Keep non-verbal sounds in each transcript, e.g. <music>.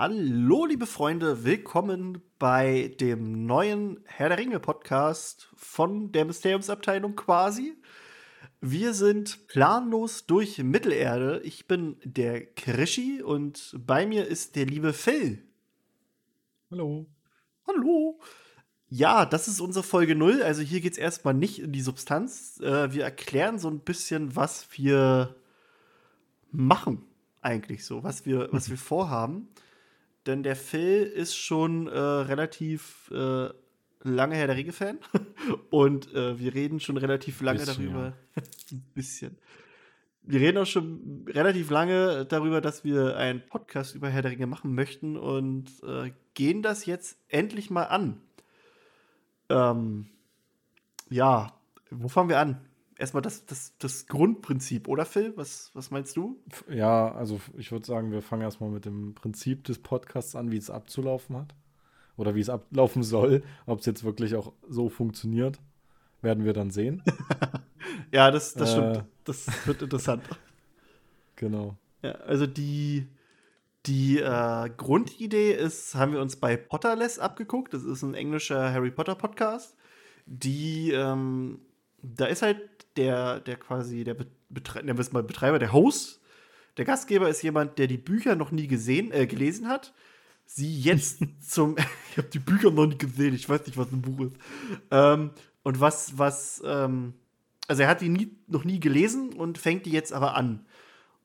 Hallo, liebe Freunde, willkommen bei dem neuen Herr der Ringe Podcast von der Mysteriumsabteilung quasi. Wir sind planlos durch Mittelerde. Ich bin der Krischi und bei mir ist der liebe Phil. Hallo. Hallo. Ja, das ist unsere Folge 0. Also hier geht es erstmal nicht in die Substanz. Äh, wir erklären so ein bisschen, was wir machen eigentlich so, was wir, was wir vorhaben. Denn der Phil ist schon äh, relativ äh, lange Herr der Ringe-Fan. <laughs> Und äh, wir reden schon relativ lange bisschen, darüber. Ja. <laughs> ein bisschen. Wir reden auch schon relativ lange darüber, dass wir einen Podcast über Herr der Ringe machen möchten und äh, gehen das jetzt endlich mal an. Ähm, ja, wo fangen wir an? Erstmal das, das, das Grundprinzip, oder Phil? Was, was meinst du? Ja, also ich würde sagen, wir fangen erstmal mit dem Prinzip des Podcasts an, wie es abzulaufen hat. Oder wie es ablaufen soll. Ob es jetzt wirklich auch so funktioniert, werden wir dann sehen. <laughs> ja, das, das stimmt. Äh, das wird interessant. <laughs> Genau. Ja, also die, die äh, Grundidee ist, haben wir uns bei Potterless abgeguckt. Das ist ein englischer Harry Potter Podcast. Die, ähm, da ist halt der, der quasi, der Betreiber, mal Betreiber, der Host, der Gastgeber ist jemand, der die Bücher noch nie gesehen, äh, gelesen hat. Sie jetzt <laughs> zum, ich habe die Bücher noch nie gesehen, ich weiß nicht, was ein Buch ist. Ähm, und was, was, ähm, also er hat die nie, noch nie gelesen und fängt die jetzt aber an.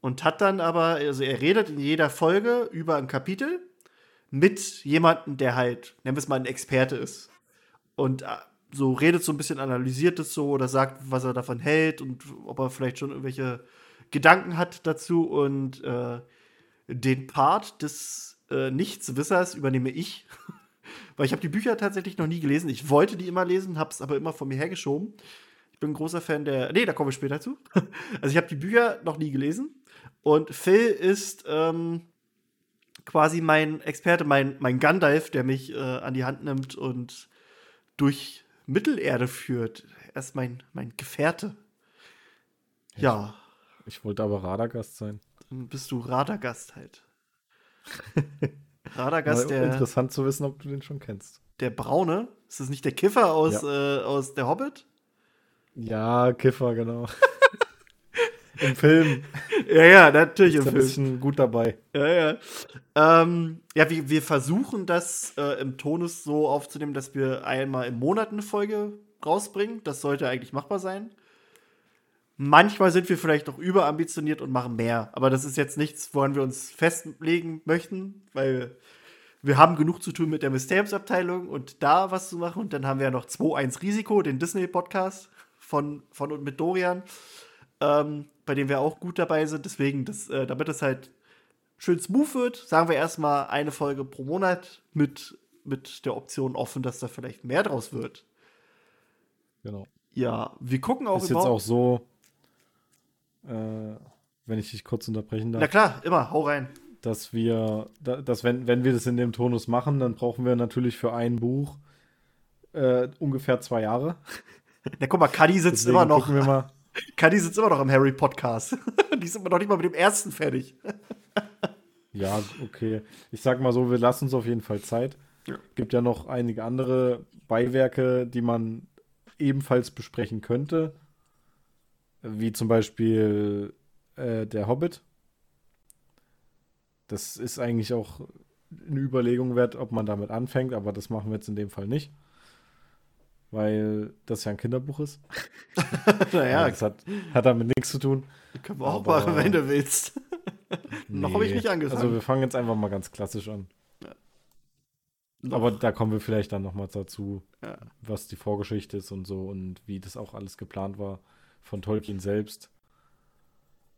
Und hat dann aber, also er redet in jeder Folge über ein Kapitel mit jemandem, der halt, nennen wir es mal, ein Experte ist. Und äh, so redet so ein bisschen, analysiert es so oder sagt, was er davon hält und ob er vielleicht schon irgendwelche Gedanken hat dazu. Und äh, den Part des äh, Nichtswissers übernehme ich. <laughs> Weil ich habe die Bücher tatsächlich noch nie gelesen. Ich wollte die immer lesen, habe es aber immer von mir hergeschoben. Ich bin ein großer Fan der. Nee, da komme ich später zu. <laughs> also ich habe die Bücher noch nie gelesen. Und Phil ist ähm, quasi mein Experte, mein, mein Gandalf, der mich äh, an die Hand nimmt und durch Mittelerde führt. Er ist mein, mein Gefährte. Ja. Ich, ich wollte aber Radagast sein. Dann bist du Radagast halt. <laughs> Radagast, der. Interessant zu wissen, ob du den schon kennst. Der Braune? Ist das nicht der Kiffer aus, ja. äh, aus Der Hobbit? Ja, Kiffer, genau. <laughs> Im Film. <laughs> Ja, ja, natürlich ist ein bisschen gut dabei. Ja, ja. Ähm, ja, wir, wir versuchen das äh, im Tonus so aufzunehmen, dass wir einmal im Monat eine Folge rausbringen. Das sollte eigentlich machbar sein. Manchmal sind wir vielleicht auch überambitioniert und machen mehr. Aber das ist jetzt nichts, woran wir uns festlegen möchten, weil wir haben genug zu tun mit der Mysteriumsabteilung und da was zu machen. Und dann haben wir ja noch 2-1 Risiko, den Disney-Podcast von, von und mit Dorian ähm, bei dem wir auch gut dabei sind. Deswegen, das, äh, damit es halt schön smooth wird, sagen wir erstmal eine Folge pro Monat mit, mit der Option offen, dass da vielleicht mehr draus wird. Genau. Ja, wir gucken auch Ist jetzt auch so, äh, wenn ich dich kurz unterbrechen darf. Na klar, immer, hau rein. Dass wir, dass wenn, wenn wir das in dem Tonus machen, dann brauchen wir natürlich für ein Buch äh, ungefähr zwei Jahre. <laughs> Na guck mal, Kadi sitzt Deswegen immer noch. Wir mal, Kadi sitzt immer noch am Harry Podcast. <laughs> Die sind noch nicht mal mit dem ersten fertig. <laughs> ja, okay. Ich sag mal so, wir lassen uns auf jeden Fall Zeit. Ja. Gibt ja noch einige andere Beiwerke, die man ebenfalls besprechen könnte. Wie zum Beispiel äh, der Hobbit. Das ist eigentlich auch eine Überlegung wert, ob man damit anfängt, aber das machen wir jetzt in dem Fall nicht weil das ja ein Kinderbuch ist. <laughs> naja. Das hat, hat damit nichts zu tun. Können wir auch machen, wenn du willst. <laughs> nee. Noch habe ich nicht angefangen. Also wir fangen jetzt einfach mal ganz klassisch an. Ja. Aber da kommen wir vielleicht dann nochmal dazu, ja. was die Vorgeschichte ist und so und wie das auch alles geplant war von Tolkien selbst.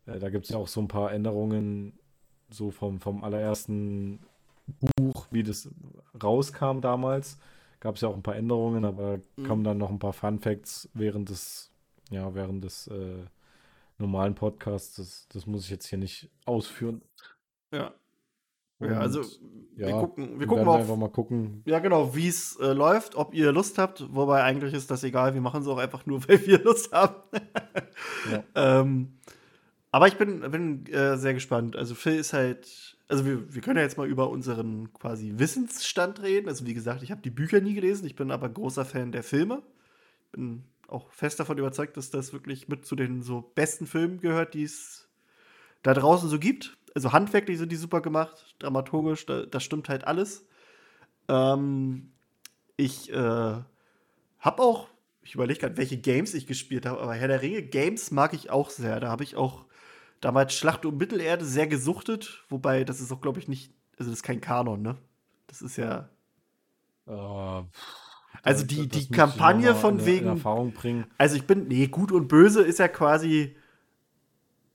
Äh, da gibt es ja auch so ein paar Änderungen, so vom, vom allerersten Buch, wie das rauskam damals gab es ja auch ein paar Änderungen, aber mhm. kommen dann noch ein paar Fun Facts während des, ja, während des äh, normalen Podcasts. Das, das muss ich jetzt hier nicht ausführen. Ja. Und, ja, also ja, wir gucken, wir gucken auf, einfach mal gucken. Ja, genau, wie es äh, läuft, ob ihr Lust habt. Wobei eigentlich ist das egal, wir machen es auch einfach nur, <laughs> weil wir Lust haben. ja. <laughs> ähm, Aber ich bin, bin äh, sehr gespannt. Also Phil ist halt, also wir, wir können ja jetzt mal über unseren quasi Wissensstand reden. Also wie gesagt, ich habe die Bücher nie gelesen, ich bin aber großer Fan der Filme. Bin auch fest davon überzeugt, dass das wirklich mit zu den so besten Filmen gehört, die es da draußen so gibt. Also handwerklich sind die super gemacht, dramaturgisch, da, das stimmt halt alles. Ähm, ich äh, habe auch, ich überlege gerade, welche Games ich gespielt habe, aber Herr der Ringe Games mag ich auch sehr. Da habe ich auch damals Schlacht um Mittelerde sehr gesuchtet, wobei das ist auch, glaube ich, nicht, also das ist kein Kanon, ne? Das ist ja. Uh, also die, die Kampagne von in, wegen. In Erfahrung bringen. Also ich bin, nee, gut und böse ist ja quasi.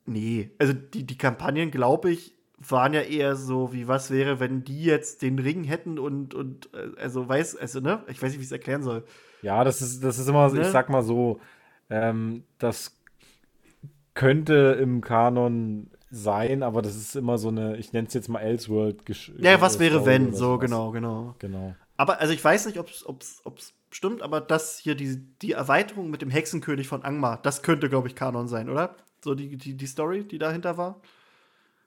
Nee, also die, die Kampagnen, glaube ich, waren ja eher so, wie was wäre, wenn die jetzt den Ring hätten und, und äh, also weiß, also, ne? Ich weiß nicht, wie ich es erklären soll. Ja, das ist, das ist immer, ne? ich sag mal so, ähm, das könnte im Kanon sein, aber das ist immer so eine, ich nenne es jetzt mal Elseworld. Ja, was wäre wenn, so was. genau, genau. Genau. Aber also ich weiß nicht, ob es stimmt, aber das hier, die, die Erweiterung mit dem Hexenkönig von Angmar, das könnte, glaube ich, Kanon sein, oder? So die, die, die Story, die dahinter war.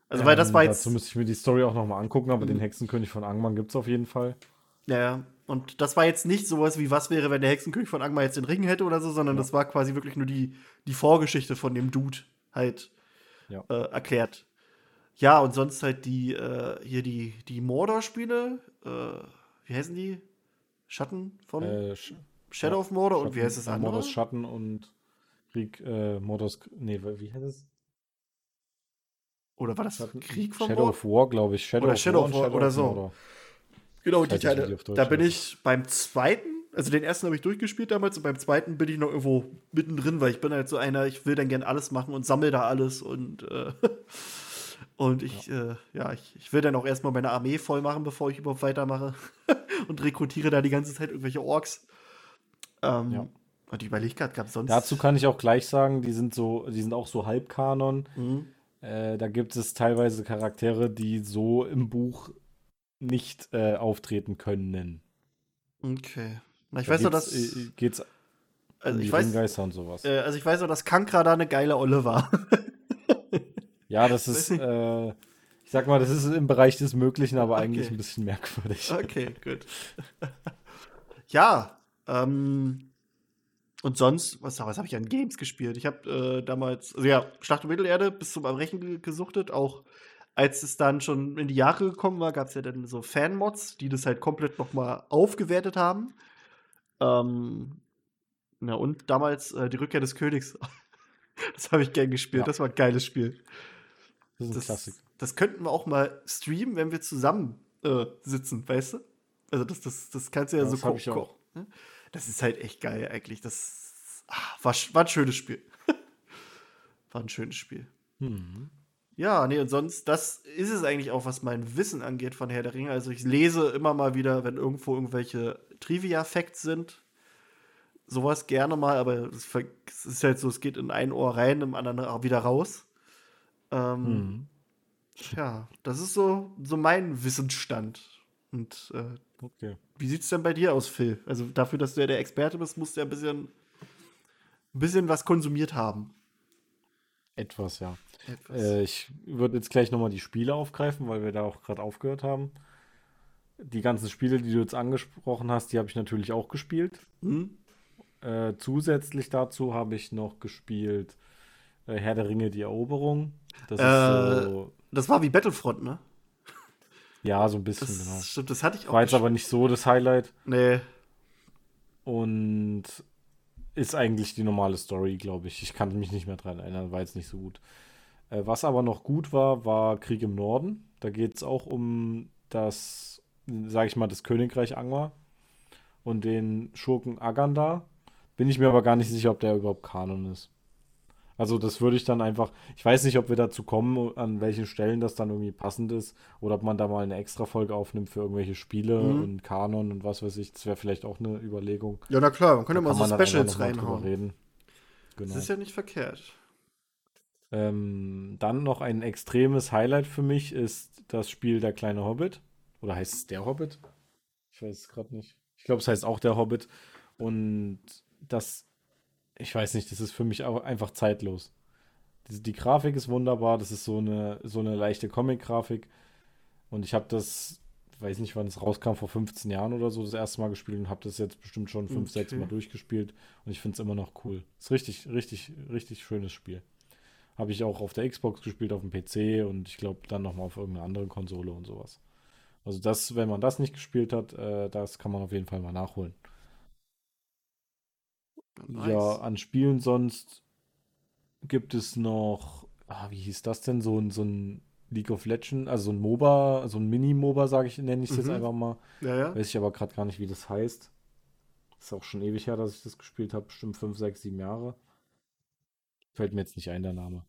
Also, weil das ähm, war jetzt. Dazu müsste ich mir die Story auch nochmal angucken, aber mhm. den Hexenkönig von Angmar gibt es auf jeden Fall. Ja, ja. Und das war jetzt nicht sowas wie, was wäre, wenn der Hexenkönig von Angmar jetzt den Ring hätte oder so, sondern ja. das war quasi wirklich nur die, die Vorgeschichte von dem Dude halt ja. äh, erklärt. Ja, und sonst halt die, äh, hier die, die Mordor-Spiele, äh, wie heißen die? Schatten von äh, Sch Shadow of Mordor Schatten, und wie heißt das andere? Mordors Schatten und Krieg, äh, Mordors, nee, wie heißt es? Oder war das Schatten, Krieg von Shadow of War, glaube ich. Shadow oder Shadow of War, Shadow oder so. Mordor. Genau, die Teile. Da bin ich beim zweiten, also den ersten habe ich durchgespielt damals und beim zweiten bin ich noch irgendwo mittendrin, weil ich bin halt so einer, ich will dann gern alles machen und sammle da alles und äh, <laughs> und ich, ja, äh, ja ich, ich will dann auch erstmal meine Armee voll machen, bevor ich überhaupt weitermache <laughs> und rekrutiere da die ganze Zeit irgendwelche Orks. Ähm, ja. Und die überlegt gerade, gab sonst. Dazu kann ich auch gleich sagen, die sind so, die sind auch so Halbkanon. Mhm. Äh, da gibt es teilweise Charaktere, die so im Buch nicht äh, auftreten können. Okay. Na, ich da weiß nur, dass. Äh, geht's also ich weiß, Ringgeister und sowas. Äh, also ich weiß nur, dass Kankra da eine geile Olle war. <laughs> ja, das ist. Äh, ich sag mal, das ist im Bereich des Möglichen, aber okay. eigentlich ein bisschen merkwürdig. Okay, gut. <laughs> ja, ähm, und sonst, was, was habe ich an Games gespielt? Ich habe äh, damals, also ja, Schlacht um Mittelerde bis zum Erbrechen gesuchtet. Auch als es dann schon in die Jahre gekommen war, gab es ja dann so Fan-Mods, die das halt komplett nochmal aufgewertet haben. Ähm, na und damals äh, die Rückkehr des Königs. <laughs> das habe ich gern gespielt. Ja. Das war ein geiles Spiel. Das ist ein Klassik. Das könnten wir auch mal streamen, wenn wir zusammen äh, sitzen, weißt du? Also das, das, das kannst du ja, ja so gucken. Ne? Das ist halt echt geil eigentlich. Das ach, war, war ein schönes Spiel. <laughs> war ein schönes Spiel. Mhm. Ja, nee, und sonst, das ist es eigentlich auch, was mein Wissen angeht von Herr der Ringe. Also ich lese immer mal wieder, wenn irgendwo irgendwelche Trivia-Facts sind, sowas gerne mal, aber es ist halt so, es geht in ein Ohr rein, im anderen wieder raus. Ähm, mhm. Ja, das ist so, so mein Wissensstand. Und äh, okay. wie sieht es denn bei dir aus, Phil? Also dafür, dass du ja der Experte bist, musst du ja ein bisschen, ein bisschen was konsumiert haben. Etwas, ja. Etwas. Äh, ich würde jetzt gleich nochmal die Spiele aufgreifen, weil wir da auch gerade aufgehört haben. Die ganzen Spiele, die du jetzt angesprochen hast, die habe ich natürlich auch gespielt. Mhm. Äh, zusätzlich dazu habe ich noch gespielt äh, Herr der Ringe, die Eroberung. Das, äh, so, das war wie Battlefront, ne? <laughs> Ja, so ein bisschen, das, genau. Stimmt, das hatte ich auch. War jetzt aber nicht so das Highlight. Nee. Und ist eigentlich die normale Story, glaube ich. Ich kann mich nicht mehr dran erinnern, war jetzt nicht so gut. Äh, was aber noch gut war, war Krieg im Norden. Da geht es auch um das, sage ich mal, das Königreich Angmar und den Schurken Aganda. Bin ich mir aber gar nicht sicher, ob der überhaupt Kanon ist. Also das würde ich dann einfach, ich weiß nicht, ob wir dazu kommen, an welchen Stellen das dann irgendwie passend ist oder ob man da mal eine extra Folge aufnimmt für irgendwelche Spiele mhm. und Kanon und was weiß ich. Das wäre vielleicht auch eine Überlegung. Ja, na klar, man könnte da mal so Specials reinhauen. Reden. Genau. Das ist ja nicht verkehrt. Ähm, dann noch ein extremes Highlight für mich ist das Spiel Der kleine Hobbit. Oder heißt es Der Hobbit? Ich weiß es gerade nicht. Ich glaube, es heißt auch Der Hobbit. Und das ich weiß nicht, das ist für mich auch einfach zeitlos. Die, die, Grafik ist wunderbar, das ist so eine, so eine leichte Comic-Grafik. Und ich habe das, weiß nicht, wann es rauskam, vor 15 Jahren oder so, das erste Mal gespielt und habe das jetzt bestimmt schon 5, okay. 6 Mal durchgespielt. Und ich finde es immer noch cool. Ist richtig, richtig, richtig schönes Spiel. Habe ich auch auf der Xbox gespielt, auf dem PC und ich glaube dann nochmal auf irgendeiner anderen Konsole und sowas. Also das, wenn man das nicht gespielt hat, äh, das kann man auf jeden Fall mal nachholen. Nice. Ja, an Spielen sonst gibt es noch, ah, wie hieß das denn, so, so ein League of Legends, also so ein MOBA, so ein Mini-MOBA, sage ich, nenne ich es mhm. jetzt einfach mal. Ja, ja. Weiß ich aber gerade gar nicht, wie das heißt. Ist auch schon ewig her, dass ich das gespielt habe, bestimmt 5, 6, 7 Jahre. Fällt mir jetzt nicht ein, der Name.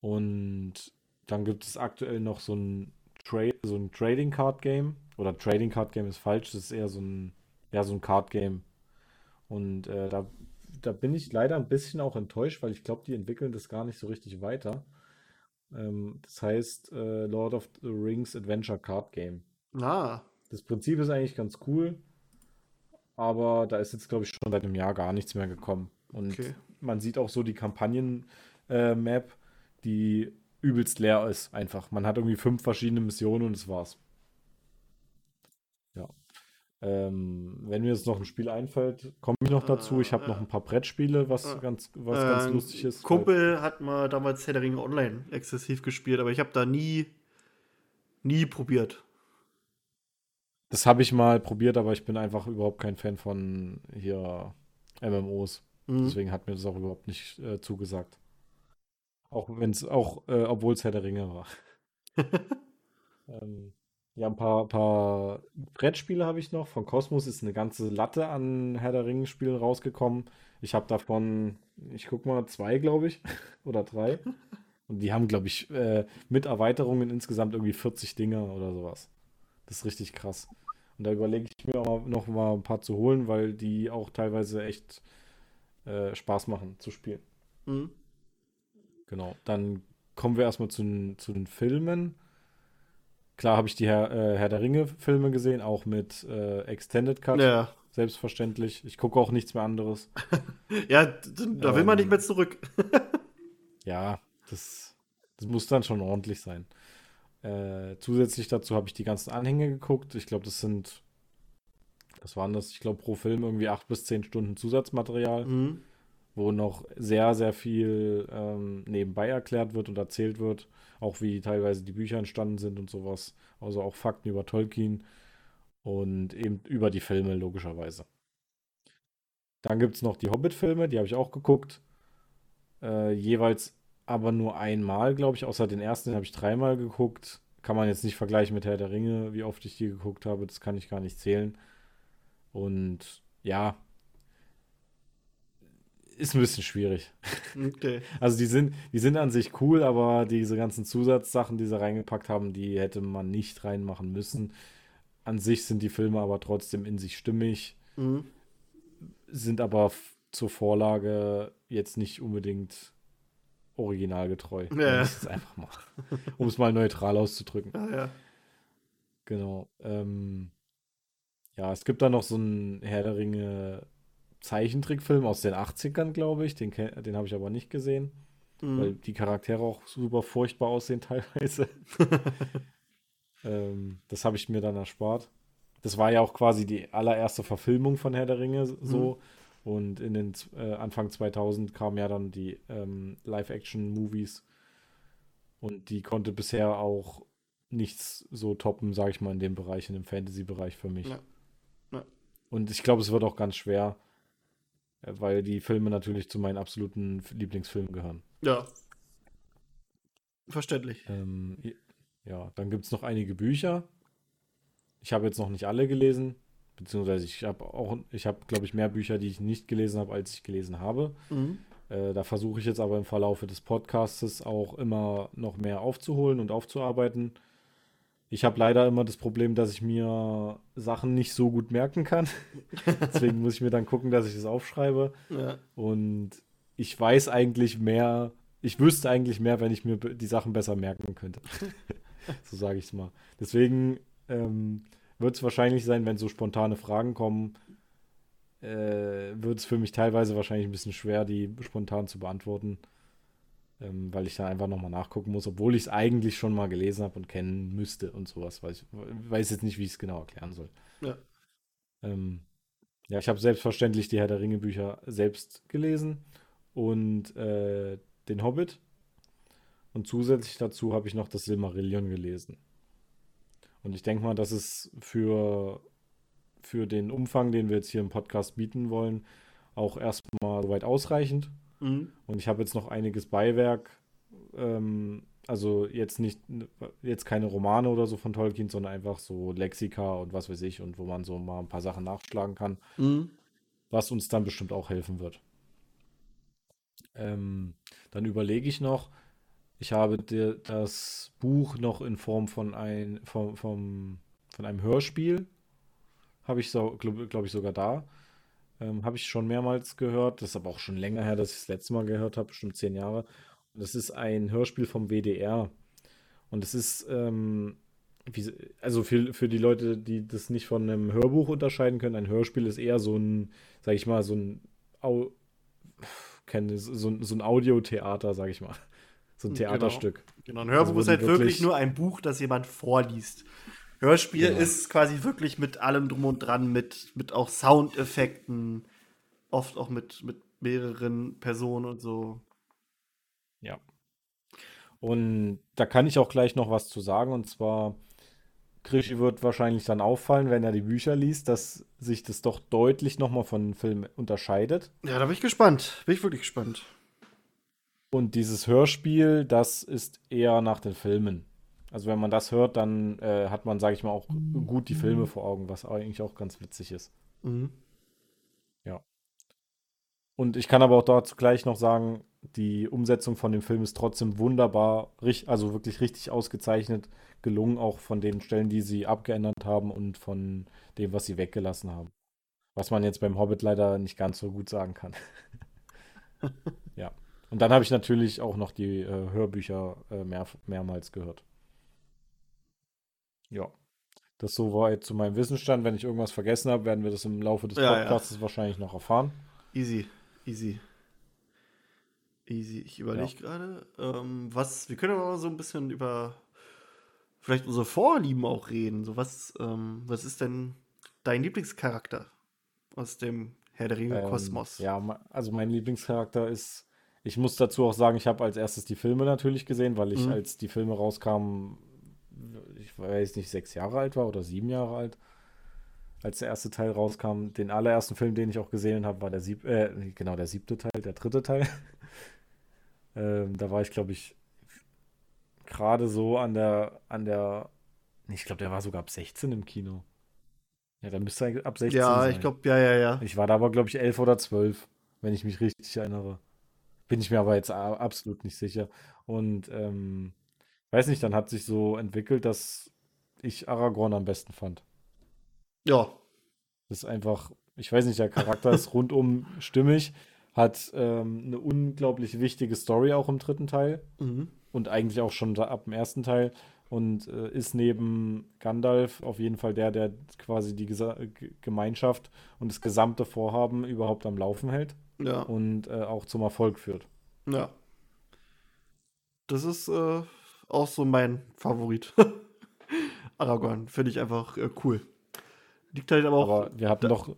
Und dann gibt es aktuell noch so ein, Tra so ein Trading Card Game. Oder Trading Card Game ist falsch, das ist eher so ein, ja, so ein Card Game. Und äh, da, da bin ich leider ein bisschen auch enttäuscht, weil ich glaube, die entwickeln das gar nicht so richtig weiter. Ähm, das heißt äh, Lord of the Rings Adventure Card Game. Ah. Das Prinzip ist eigentlich ganz cool, aber da ist jetzt, glaube ich, schon seit einem Jahr gar nichts mehr gekommen. Und okay. man sieht auch so die Kampagnen-Map, äh, die übelst leer ist, einfach. Man hat irgendwie fünf verschiedene Missionen und das war's. Ähm, wenn mir jetzt noch ein Spiel einfällt, komme ich noch dazu. Ich habe äh, noch ein paar Brettspiele, was äh, ganz, was äh, ganz lustig ist. Kumpel hat mal damals Herr Online exzessiv gespielt, aber ich habe da nie, nie probiert. Das habe ich mal probiert, aber ich bin einfach überhaupt kein Fan von hier MMOs. Mhm. Deswegen hat mir das auch überhaupt nicht äh, zugesagt. Auch wenn es auch, äh, obwohl es Herr der Ringe war. <laughs> ähm, ja, ein paar, paar Brettspiele habe ich noch. Von Cosmos ist eine ganze Latte an Herr der Ringe-Spielen rausgekommen. Ich habe davon, ich guck mal, zwei, glaube ich, <laughs> oder drei. Und die haben, glaube ich, äh, mit Erweiterungen insgesamt irgendwie 40 Dinge oder sowas. Das ist richtig krass. Und da überlege ich mir auch noch mal ein paar zu holen, weil die auch teilweise echt äh, Spaß machen zu spielen. Mhm. Genau. Dann kommen wir erstmal zu, zu den Filmen. Klar habe ich die Herr, äh, Herr der Ringe-Filme gesehen, auch mit äh, Extended Cut. Ja. Selbstverständlich. Ich gucke auch nichts mehr anderes. <laughs> ja, da will ähm, man nicht mehr zurück. <laughs> ja, das, das muss dann schon ordentlich sein. Äh, zusätzlich dazu habe ich die ganzen Anhänge geguckt. Ich glaube, das sind, was waren das? Ich glaube, pro Film irgendwie acht bis zehn Stunden Zusatzmaterial. Mhm wo noch sehr, sehr viel ähm, nebenbei erklärt wird und erzählt wird, auch wie teilweise die Bücher entstanden sind und sowas. Also auch Fakten über Tolkien und eben über die Filme logischerweise. Dann gibt es noch die Hobbit-Filme, die habe ich auch geguckt. Äh, jeweils aber nur einmal, glaube ich, außer den ersten, habe ich dreimal geguckt. Kann man jetzt nicht vergleichen mit Herr der Ringe, wie oft ich die geguckt habe, das kann ich gar nicht zählen. Und ja, ist ein bisschen schwierig. Okay. <laughs> Also die sind, die sind an sich cool, aber diese ganzen Zusatzsachen, die sie reingepackt haben, die hätte man nicht reinmachen müssen. An sich sind die Filme aber trotzdem in sich stimmig, mhm. sind aber zur Vorlage jetzt nicht unbedingt originalgetreu. Ja. einfach mal, <laughs> um es mal neutral auszudrücken. Ja, ja. Genau. Ähm, ja, es gibt da noch so ein Herr der Ringe Zeichentrickfilm aus den 80ern, glaube ich. Den, den habe ich aber nicht gesehen. Mhm. Weil die Charaktere auch super furchtbar aussehen teilweise. <laughs> ähm, das habe ich mir dann erspart. Das war ja auch quasi die allererste Verfilmung von Herr der Ringe so. Mhm. Und in den äh, Anfang 2000 kamen ja dann die ähm, Live-Action-Movies. Und die konnte bisher auch nichts so toppen, sage ich mal, in dem Bereich, in dem Fantasy-Bereich für mich. Ja. Ja. Und ich glaube, es wird auch ganz schwer, weil die Filme natürlich zu meinen absoluten Lieblingsfilmen gehören. Ja. Verständlich. Ähm, ja, dann gibt es noch einige Bücher. Ich habe jetzt noch nicht alle gelesen, beziehungsweise ich habe auch, ich habe, glaube ich, mehr Bücher, die ich nicht gelesen habe, als ich gelesen habe. Mhm. Äh, da versuche ich jetzt aber im Verlauf des Podcasts auch immer noch mehr aufzuholen und aufzuarbeiten. Ich habe leider immer das Problem, dass ich mir Sachen nicht so gut merken kann. <laughs> Deswegen muss ich mir dann gucken, dass ich das aufschreibe. Ja. Und ich weiß eigentlich mehr, ich wüsste eigentlich mehr, wenn ich mir die Sachen besser merken könnte. <laughs> so sage ich es mal. Deswegen ähm, wird es wahrscheinlich sein, wenn so spontane Fragen kommen, äh, wird es für mich teilweise wahrscheinlich ein bisschen schwer, die spontan zu beantworten. Ähm, weil ich da einfach nochmal nachgucken muss, obwohl ich es eigentlich schon mal gelesen habe und kennen müsste und sowas. Weiß, weiß jetzt nicht, wie ich es genau erklären soll. Ja. Ähm, ja, ich habe selbstverständlich die Herr der Ringe Bücher selbst gelesen und äh, den Hobbit. Und zusätzlich dazu habe ich noch das Silmarillion gelesen. Und ich denke mal, das ist für, für den Umfang, den wir jetzt hier im Podcast bieten wollen, auch erstmal soweit ausreichend. Mhm. Und ich habe jetzt noch einiges Beiwerk. Ähm, also jetzt nicht, jetzt keine Romane oder so von Tolkien, sondern einfach so Lexika und was weiß ich und wo man so mal ein paar Sachen nachschlagen kann, Mhm. was uns dann bestimmt auch helfen wird. Ähm, dann überlege ich noch, ich habe dir das Buch noch in Form von, ein, vom, vom, von einem Hörspiel, habe ich so, glaube glaub ich sogar da. Ähm, habe ich schon mehrmals gehört. Das ist aber auch schon länger her, dass ich das letzte Mal gehört habe, bestimmt zehn Jahre. Und das ist ein Hörspiel vom WDR. Und es ist, ähm, wie, also für, für die Leute, die das nicht von einem Hörbuch unterscheiden können, ein Hörspiel ist eher so ein, sag ich mal, so ein, Au, kenne, so, so ein Audiotheater, sag ich mal. So ein Genau. Theaterstück. Genau, ein Hörbuch Also, ist halt wirklich, wirklich- nur ein Buch, das jemand vorliest. Hörspiel Genau. ist quasi wirklich mit allem drum und dran, mit, mit auch Soundeffekten, oft auch mit, mit mehreren Personen und so. Ja. Und da kann ich auch gleich noch was zu sagen. Und zwar, Krischi wird wahrscheinlich dann auffallen, wenn er die Bücher liest, dass sich das doch deutlich nochmal von dem Film unterscheidet. Ja, da bin ich gespannt. Bin ich wirklich gespannt. Und dieses Hörspiel, das ist eher nach den Filmen. Also wenn man das hört, dann äh, hat man, sage ich mal, auch gut die Filme vor Augen, was eigentlich auch ganz witzig ist. Mhm. Und ich kann aber auch dazu gleich noch sagen, die Umsetzung von dem Film ist trotzdem wunderbar, also wirklich richtig ausgezeichnet gelungen, auch von den Stellen, die sie abgeändert haben und von dem, was sie weggelassen haben. Was man jetzt beim Hobbit leider nicht ganz so gut sagen kann. <laughs> ja. Und dann habe ich natürlich auch noch die äh, Hörbücher äh, mehr, mehrmals gehört. Ja. Das soweit zu meinem Wissensstand. Wenn ich irgendwas vergessen habe, werden wir das im Laufe des Ja, ja. Podcasts wahrscheinlich noch erfahren. Easy, easy. Easy. Ich überlege gerade, ähm, was, wir können aber mal so ein bisschen über vielleicht unsere Vorlieben auch reden. So, was, ähm, was ist denn dein Lieblingscharakter aus dem Herr der Ringe Ähm, Kosmos? ja, ma- also mein Lieblingscharakter ist, ich muss dazu auch sagen, ich habe als erstes die Filme natürlich gesehen, weil ich, Mhm. als die Filme rauskamen, ich weiß nicht, sechs Jahre alt war oder sieben Jahre alt, als der erste Teil rauskam. Den allerersten Film, den ich auch gesehen habe, war der sieb äh, genau, der siebte Teil, der dritte Teil. <laughs> ähm, da war ich, glaube ich, gerade so an der, an der, ich glaube, der war sogar ab 16 im Kino. Ja, der müsste eigentlich ab 16 ja, sein. ich glaube, ja, ja, ja. Ich war da aber, glaube ich, elf oder zwölf, wenn ich mich richtig erinnere. Bin ich mir aber jetzt absolut nicht sicher. Und ähm, weiß nicht, dann hat sich so entwickelt, dass ich Aragorn am besten fand. Ja, Das ist einfach, ich weiß nicht, der Charakter ist <laughs> rundum stimmig, hat ähm, eine unglaublich wichtige Story auch im dritten Teil mhm. und eigentlich auch schon ab dem ersten Teil und äh, ist neben Gandalf auf jeden Fall der, der quasi die Gesa Gemeinschaft und das gesamte Vorhaben überhaupt am Laufen hält ja, und äh, auch zum Erfolg führt. ja. Das ist äh, auch so mein Favorit. <laughs> Aragorn finde ich einfach äh, cool. Liegt halt aber auch. Aber wir hatten doch,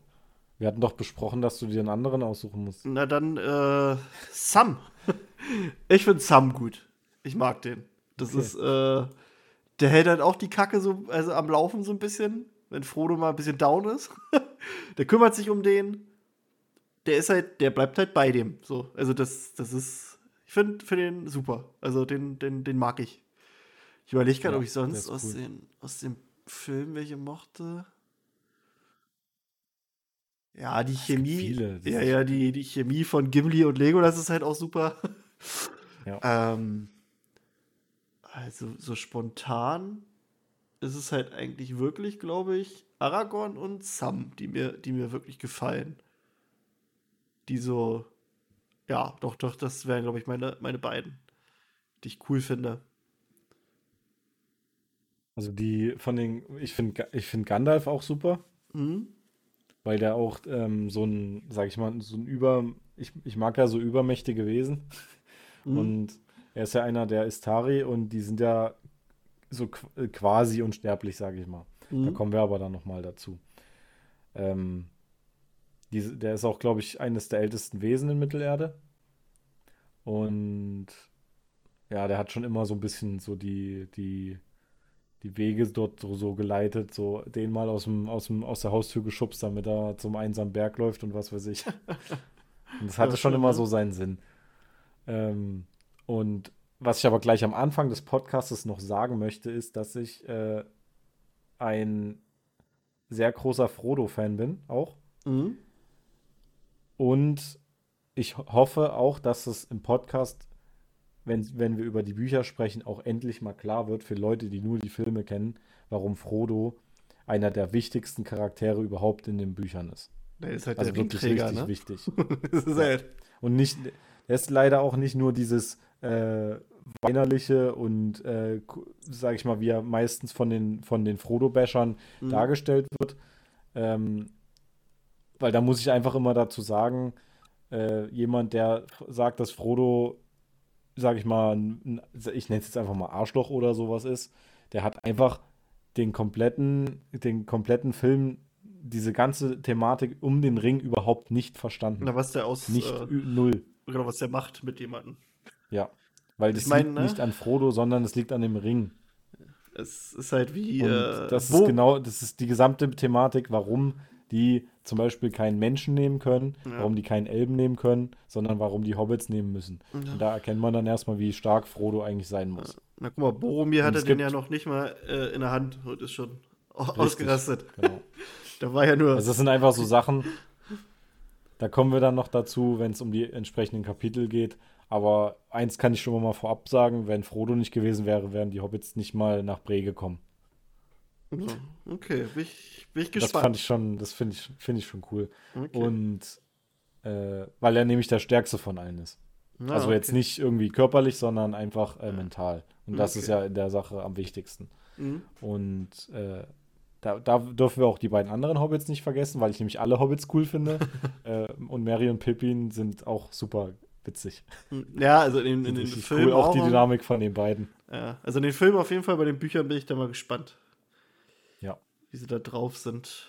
wir hatten doch besprochen, dass du dir einen anderen aussuchen musst. Na dann, äh, Sam. ich finde Sam gut. Ich mag den. Das Okay. ist, äh, der hält halt auch die Kacke so, also am Laufen so ein bisschen, wenn Frodo mal ein bisschen down ist. <laughs> der kümmert sich um den. Der ist halt, der bleibt halt bei dem. So, also das, das ist, ich finde find den super. Also den, den, den mag ich. Ich überlege gerade, Ja, ob ich sonst aus, cool. den, aus dem Film welche mochte. Ja, die Chemie. viele, das Ja, ja, die, die Chemie von Gimli und Lego, das ist halt auch super. Ja. <laughs> Ähm, also so spontan ist es halt eigentlich wirklich, glaube ich, Aragorn und Sam, die mir, die mir wirklich gefallen. Die so, ja, doch, doch, das wären, glaube ich, meine, meine beiden, die ich cool finde. Also die von den, ich finde ich find Gandalf auch super, Mhm. weil der auch ähm, so ein, sag ich mal, so ein über, ich, ich mag ja so übermächtige Wesen Mhm. und Er ist ja einer der Istari und die sind ja so äh, quasi unsterblich, sage ich mal. Mhm. Da kommen wir aber dann nochmal dazu. Ähm, diese, der ist auch, glaube ich, eines der ältesten Wesen in Mittelerde. Und ja, der hat schon immer so ein bisschen so die, die, die Wege dort so, so geleitet, so den mal aus, dem, aus, dem, aus der Haustür geschubst, damit er zum einsamen Berg läuft und was weiß ich. <laughs> und das hatte ja, schon immer so seinen Sinn. Ähm, und was ich aber gleich am Anfang des Podcasts noch sagen möchte, ist, dass ich äh, ein sehr großer Frodo-Fan bin, auch. Mhm. Und ich hoffe auch, dass es im Podcast, wenn, wenn wir über die Bücher sprechen, auch endlich mal klar wird für Leute, die nur die Filme kennen, warum Frodo einer der wichtigsten Charaktere überhaupt in den Büchern ist. Der ist halt also der wirklich richtig ne? wichtig. <laughs> das ist halt. Und nicht, er ist leider auch nicht nur dieses äh, weinerliche und, äh, sag ich mal, wie er meistens von den, von den Frodo-Bashern mhm. dargestellt wird. Ähm, weil da muss ich einfach immer dazu sagen, äh, jemand, der sagt, dass Frodo, sag ich mal, ein, ich nenne es jetzt einfach mal Arschloch oder sowas ist, der hat einfach den kompletten, den kompletten Film, diese ganze Thematik um den Ring überhaupt nicht verstanden. Na, was der aus. Nicht äh, null. Genau, was der macht mit jemandem. Ja. Weil das ich mein, liegt ne? nicht an Frodo, sondern es liegt an dem Ring. Es ist halt wie. Äh, das ist genau, das ist die gesamte Thematik, warum die zum Beispiel keinen Menschen nehmen können, ja. warum die keinen Elben nehmen können, sondern warum die Hobbits nehmen müssen. Ja. Und da erkennt man dann erstmal, wie stark Frodo eigentlich sein muss. Na guck mal, Boromir hatte den ja noch nicht mal äh, in der Hand und ist schon Richtig, ausgerastet. Genau. <laughs> da war ja nur. Also das sind einfach so Sachen, da kommen wir dann noch dazu, wenn es um die entsprechenden Kapitel geht. Aber eins kann ich schon mal vorab sagen, wenn Frodo nicht gewesen wäre, wären die Hobbits nicht mal nach Bre gekommen. Okay, bin ich, bin ich gespannt. Das fand ich schon, das finde ich, find ich schon cool. Okay. Und äh, weil er nämlich der stärkste von allen ist. Ah, also okay. jetzt nicht irgendwie körperlich, sondern einfach äh, mental. Und das okay. ist ja in der Sache am wichtigsten. Mhm. Und äh, da, da, dürfen wir auch die beiden anderen Hobbits nicht vergessen, weil ich nämlich alle Hobbits cool finde. <laughs> Äh, und Mary und Pippin sind auch super witzig. Ja, also in, in den Filmen. Cool, auch, auch die Dynamik von den beiden. Ja, also in den Filmen auf jeden Fall, bei den Büchern bin ich da mal gespannt wie sie da drauf sind.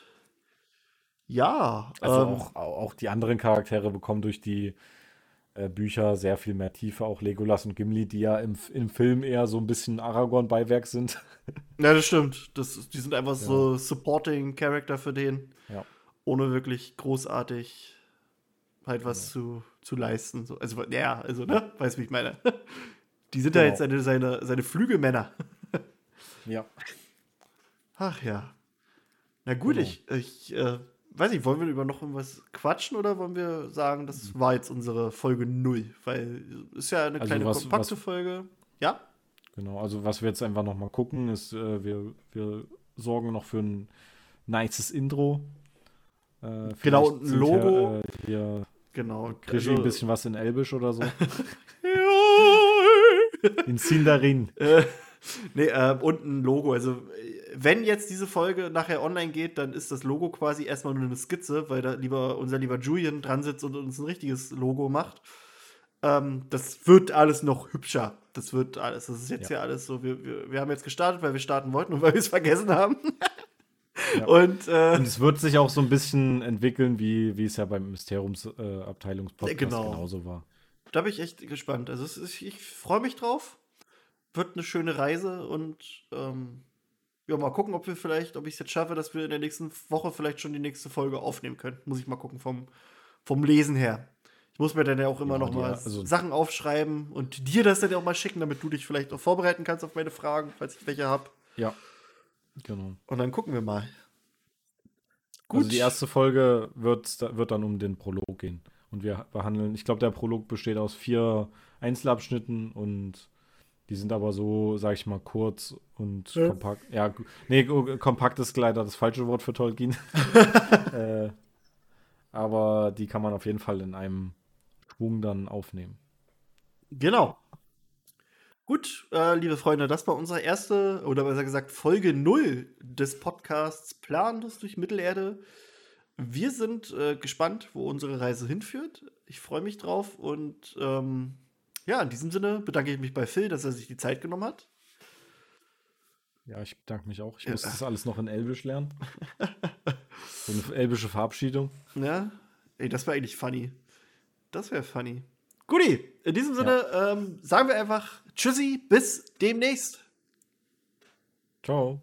Ja. Also ähm, auch, auch die anderen Charaktere bekommen durch die äh, Bücher sehr viel mehr Tiefe. Auch Legolas und Gimli, die ja im, im Film eher so ein bisschen Aragorn-Beiwerk sind. <laughs> Ja, das stimmt. Das, die sind einfach ja. so Supporting Character für den. Ja. Ohne wirklich großartig halt was ja. zu, zu leisten. So, also, ja, also, ne? Weißt du, wie ich meine? <laughs> Die sind genau. ja jetzt seine, seine, seine Flügelmänner. <laughs> ja. Ach ja. Na gut, genau. ich, ich äh, weiß nicht, wollen wir über noch irgendwas quatschen oder wollen wir sagen, das mhm. war jetzt unsere Folge 0? Weil ist ja eine also kleine was, kompakte was, Folge. Ja? Genau, also was wir jetzt einfach noch mal gucken, ist, äh, wir, wir sorgen noch für ein nices Intro. Äh, genau, und ein Logo. Hier, äh, hier genau. Kriege also, ein bisschen was in Elbisch oder so. <laughs> in Sindarin. Äh, nee, äh, und ein Logo. Also wenn jetzt diese Folge nachher online geht, dann ist das Logo quasi erstmal nur eine Skizze, weil da lieber unser lieber Julian dran sitzt und uns ein richtiges Logo macht. Ähm, das wird alles noch hübscher. Das wird alles. Das ist jetzt ja, ja alles so. Wir, wir, wir haben jetzt gestartet, weil wir starten wollten und weil wir es <laughs> vergessen haben. ja. <laughs> und, äh, und, es wird sich auch so ein bisschen entwickeln, wie, wie es ja beim Mysteriumsabteilungspodcast äh, genau. genauso war. Da bin ich echt gespannt. Also ist, ich freue mich drauf. Wird eine schöne Reise und ähm, ja, mal gucken, ob wir vielleicht, ob ich es jetzt schaffe, dass wir in der nächsten Woche vielleicht schon die nächste Folge aufnehmen können. Muss ich mal gucken vom, vom Lesen her. Ich muss mir dann ja auch immer ja, noch mal also Sachen aufschreiben und dir das dann ja auch mal schicken, damit du dich vielleicht auch vorbereiten kannst auf meine Fragen, falls ich welche habe. Ja, genau. Und dann gucken wir mal. Gut. Also die erste Folge wird, wird dann um den Prolog gehen. Und wir behandeln, ich glaube, der Prolog besteht aus vier Einzelabschnitten und die sind aber so, sag ich mal, kurz und ja. kompakt. Ja, nee, kompakt ist leider das falsche Wort für Tolkien. <laughs> <laughs> äh, aber die kann man auf jeden Fall in einem Schwung dann aufnehmen. Genau. Gut, äh, liebe Freunde, das war unsere erste, oder besser gesagt, Folge 0 des Podcasts Planlos durch Mittelerde. Wir sind äh, gespannt, wo unsere Reise hinführt. Ich freue mich drauf und ähm, ja, in diesem Sinne bedanke ich mich bei Phil, dass er sich die Zeit genommen hat. Ja, ich bedanke mich auch. Ich ja. muss das alles noch in Elbisch lernen. so eine elbische Verabschiedung. Ja, ey, das wäre eigentlich funny. Das wäre funny. Guti, in diesem Sinne ja. ähm, sagen wir einfach Tschüssi, bis demnächst. Ciao.